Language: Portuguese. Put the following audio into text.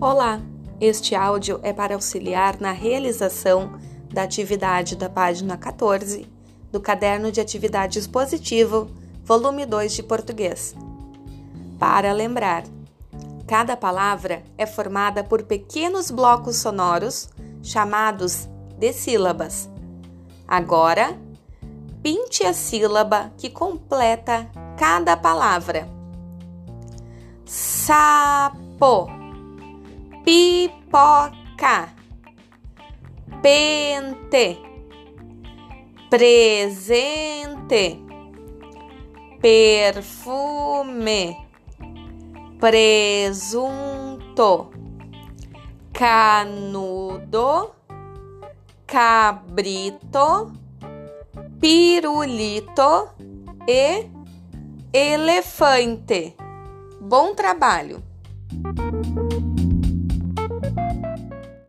Olá! Este áudio é para auxiliar na realização da atividade da página 14 do Caderno de Atividades Positivo, volume 2 de português. Para lembrar, cada palavra é formada por pequenos blocos sonoros chamados de sílabas. Agora, pinte a sílaba que completa cada palavra. Sapo pipoca, pente, presente, perfume, presunto, canudo, cabrito, pirulito. E elefante. Bom trabalho!